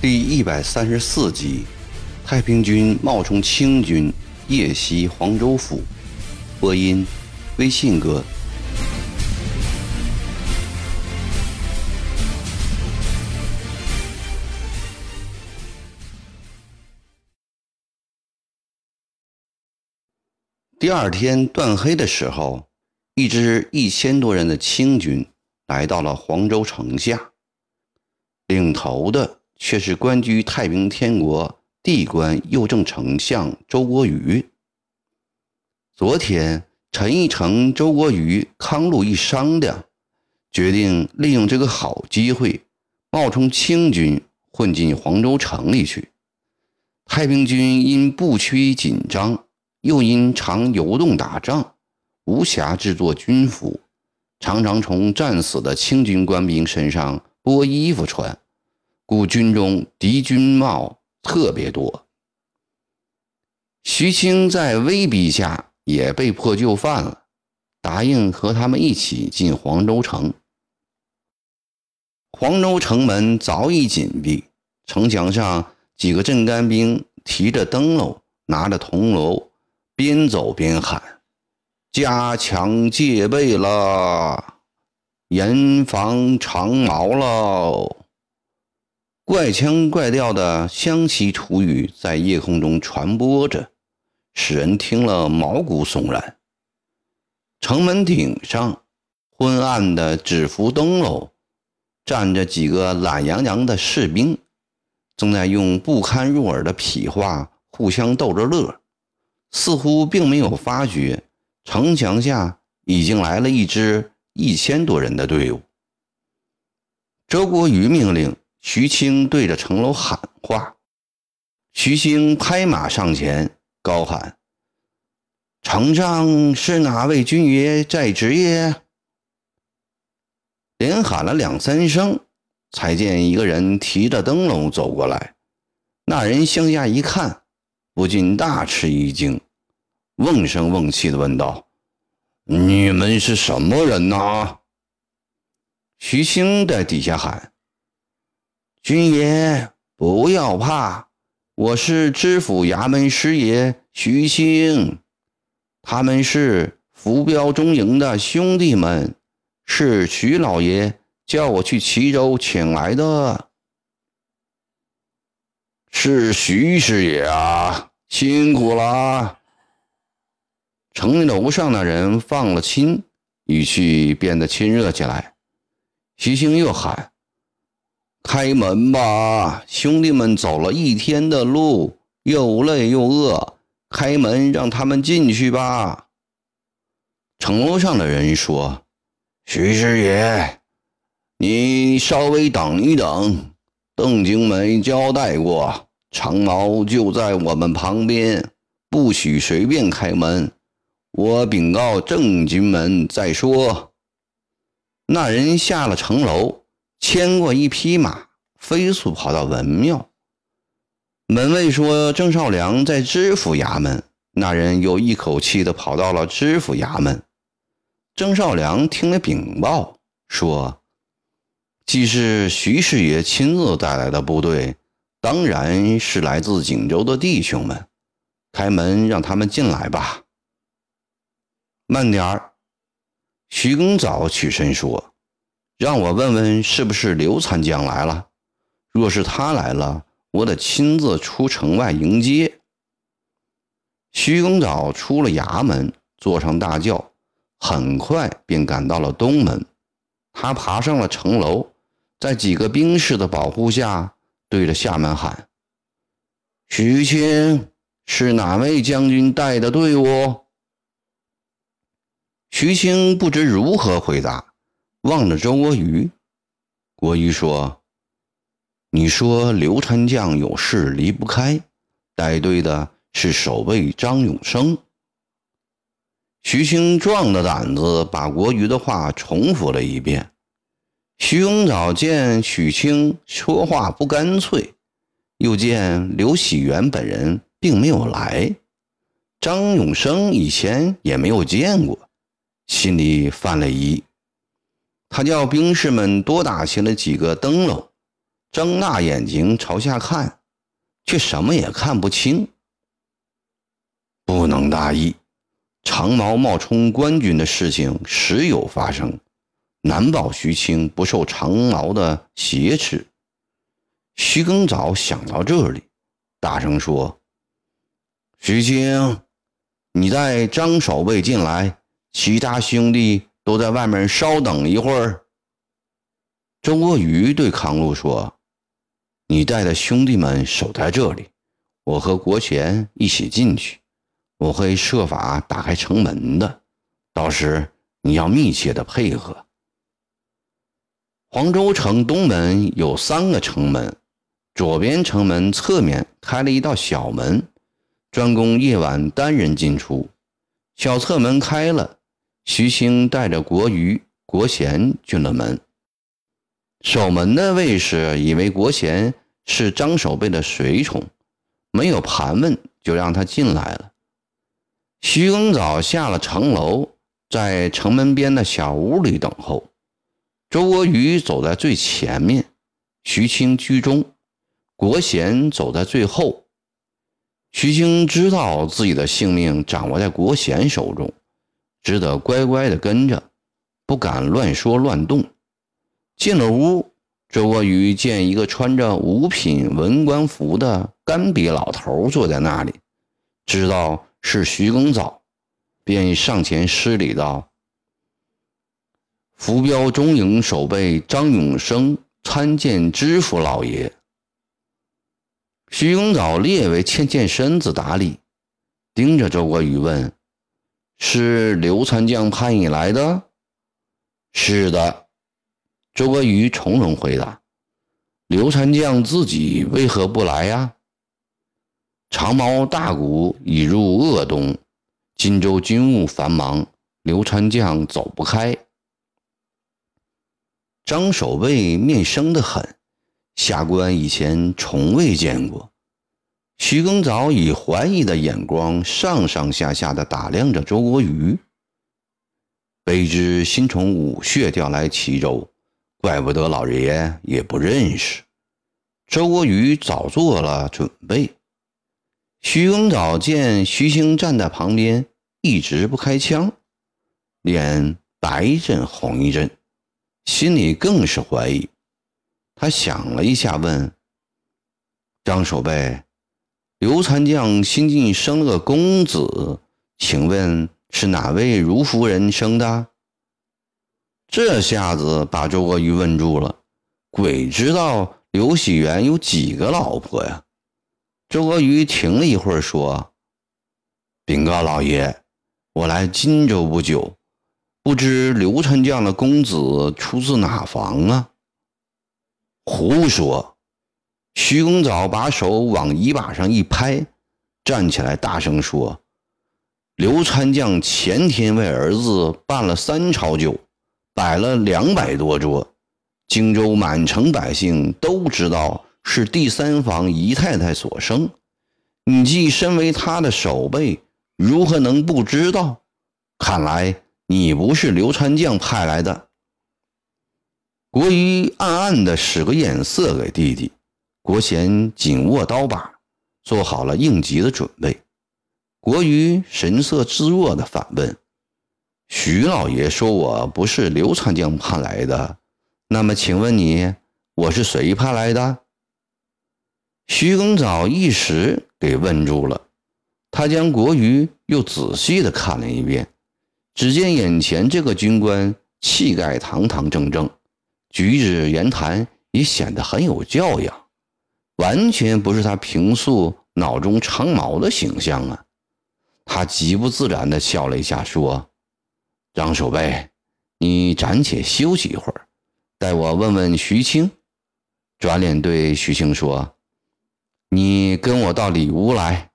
第一百三十四集，太平军冒充清军夜袭黄州府。播音：微信哥。第二天断黑的时候，一支一千多人的清军来到了黄州城下，领头的。却是官居太平天国地官右正丞相周国瑜。昨天陈义成、周国瑜、康禄一商量，决定利用这个好机会，冒充清军混进黄州城里去。太平军因不屈紧张，又因常游动打仗，无暇制作军服，常常从战死的清军官兵身上剥衣服穿。故军中敌军帽特别多。徐青在威逼下也被迫就范了，答应和他们一起进黄州城。黄州城门早已紧闭，城墙上几个镇干兵提着灯笼，拿着铜锣，边走边喊：“加强戒备了，严防长矛喽！”怪腔怪调的湘西土语在夜空中传播着，使人听了毛骨悚然。城门顶上，昏暗的纸符灯笼，站着几个懒洋洋的士兵，正在用不堪入耳的痞话互相逗着乐，似乎并没有发觉城墙下已经来了一支一千多人的队伍。周国瑜命令。徐青对着城楼喊话，徐青拍马上前，高喊：“城上是哪位军爷在值夜？”连喊了两三声，才见一个人提着灯笼走过来。那人向下一看，不禁大吃一惊，瓮声瓮气地问道：“你们是什么人呐？”徐兴在底下喊。军爷不要怕，我是知府衙门师爷徐兴，他们是浮标中营的兄弟们，是徐老爷叫我去齐州请来的。是徐师爷啊，辛苦了。城楼上的人放了亲，语气变得亲热起来。徐兴又喊。开门吧，兄弟们走了一天的路，又累又饿，开门让他们进去吧。城楼上的人说：“徐师爷，你稍微等一等。邓经梅交代过，长毛就在我们旁边，不许随便开门。我禀告郑经门再说。”那人下了城楼。牵过一匹马，飞速跑到文庙。门卫说：“郑少良在知府衙门。”那人又一口气的跑到了知府衙门。郑少良听了禀报，说：“既是徐师爷亲自带来的部队，当然是来自锦州的弟兄们。开门，让他们进来吧。”慢点儿，徐公早起身说。让我问问，是不是刘参将来了？若是他来了，我得亲自出城外迎接。徐公早出了衙门，坐上大轿，很快便赶到了东门。他爬上了城楼，在几个兵士的保护下，对着下门喊：“徐青，是哪位将军带的队伍？”徐青不知如何回答。望着周国瑜，国瑜说：“你说刘川将有事离不开，带队的是守卫张永生。”徐兴壮着胆子把国瑜的话重复了一遍。徐永早见许清说话不干脆，又见刘喜元本人并没有来，张永生以前也没有见过，心里犯了疑。他叫兵士们多打起了几个灯笼，睁大眼睛朝下看，却什么也看不清。不能大意，长毛冒充官军的事情时有发生，难保徐青不受长毛的挟持。徐庚早想到这里，大声说：“徐青，你带张守备进来，其他兄弟都在外面稍等一会儿。”周国瑜对康禄说：“你带的兄弟们守在这里，我和国贤一起进去，我会设法打开城门的，到时你要密切的配合。”黄州城东门有三个城门。左边城门侧面开了一道小门，专供夜晚单人进出。小侧门开了，徐兴带着国瑜、国贤进了门。守门的卫士以为国贤是张守备的随从，没有盘问，就让他进来了。徐更早下了城楼，在城门边的小屋里等候。周国瑜走在最前面，徐青居中。国贤走在最后，徐青知道自己的性命掌握在国贤手中，只得乖乖的跟着，不敢乱说乱动。进了屋，周国瑜见一个穿着五品文官服的干瘪老头坐在那里，知道是徐庚早，便上前施礼道：“浮标中营守备张永生参见知府老爷。”徐永藻列为欠欠身子打礼，盯着周国瑜问：“是刘参将派你来的？”“是的。”周国瑜从容回答。“刘参将自己为何不来呀？”“长毛大鼓已入鄂东，荆州军务繁忙，刘参将走不开。”张守备面生得很。下官以前从未见过。徐庚早以怀疑的眼光上上下下的打量着周国瑜，卑职新从武穴调来齐州，怪不得老爷也不认识。周国瑜早做了准备。徐庚早见徐兴站在旁边，一直不开枪，脸白一阵红一阵，心里更是怀疑。他想了一下，问张守备：“刘参将新晋生了个公子，请问是哪位如夫人生的？”这下子把周国瑜问住了。鬼知道刘喜元有几个老婆呀？周国瑜停了一会儿，说：“禀告老爷，我来荆州不久，不知刘参将的公子出自哪房啊？”胡说！徐公早把手往椅把上一拍，站起来大声说：“刘参将前天为儿子办了三朝酒，摆了两百多桌，荆州满城百姓都知道是第三房姨太太所生。你既身为他的守备，如何能不知道？看来你不是刘参将派来的。”国瑜暗暗的使个眼色给弟弟，国贤紧握刀把，做好了应急的准备。国瑜神色自若的反问：“徐老爷说我不是刘参将派来的，那么请问你，我是谁派来的？”徐庚早一时给问住了，他将国瑜又仔细的看了一遍，只见眼前这个军官气概堂堂正正。举止言谈也显得很有教养，完全不是他平素脑中长毛的形象啊！他极不自然地笑了一下，说：“张守备，你暂且休息一会儿，待我问问徐青。”转脸对徐青说：“你跟我到里屋来。”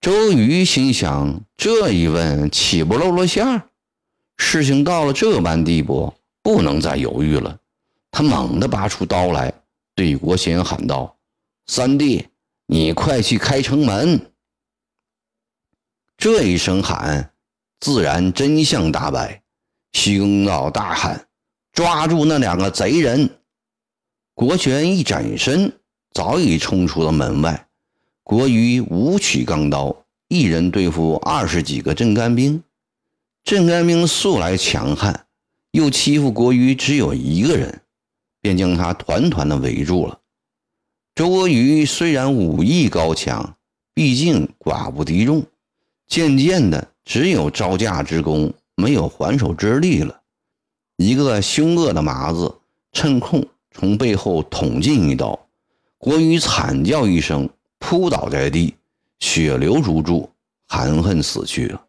周瑜心想：这一问岂不露了馅儿？事情到了这般地步。不能再犹豫了，他猛地拔出刀来，对国贤喊道：“三弟，你快去开城门！”这一声喊，自然真相大白。徐公道大喊：“抓住那两个贼人！”国权一转身，早已冲出了门外。国瑜舞曲钢刀，一人对付二十几个镇干兵。镇干兵素来强悍，又欺负国瑜只有一个人，便将他团团的围住了。周国瑜虽然武艺高强，毕竟寡不敌众，渐渐的只有招架之功，没有还手之力了。一个凶恶的麻子趁空从背后捅进一刀，国瑜惨叫一声，扑倒在地，血流如注，含恨死去了。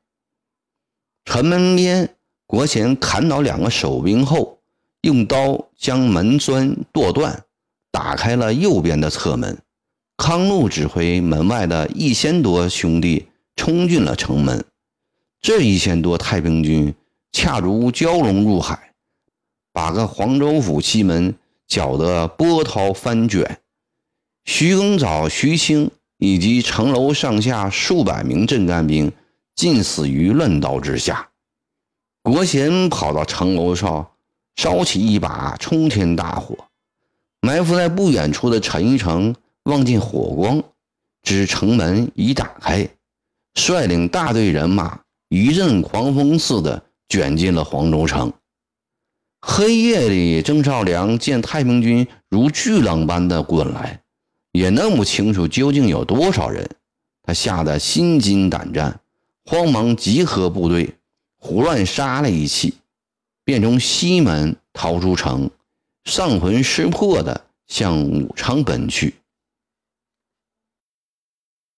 城门边，国贤砍倒两个守兵后，用刀将门砖剁断。打开了右边的侧门，康禄指挥门外的一千多兄弟冲进了城门。这一千多太平军恰如蛟龙入海，把个黄州府西门搅得波涛翻卷。徐更藻、徐清以及城楼上下数百名镇干兵尽死于乱刀之下。国贤跑到城楼上，烧起一把冲天大火。埋伏在不远处的陈一成望见火光，知城门已打开，率领大队人马一阵狂风似的卷进了黄州城。黑夜里，郑少良见太平军如巨浪般的滚来，也弄不清楚究竟有多少人，他吓得心惊胆战，慌忙集合部队，胡乱杀了一气，便从西门逃出城。丧魂失魄地向武昌奔去。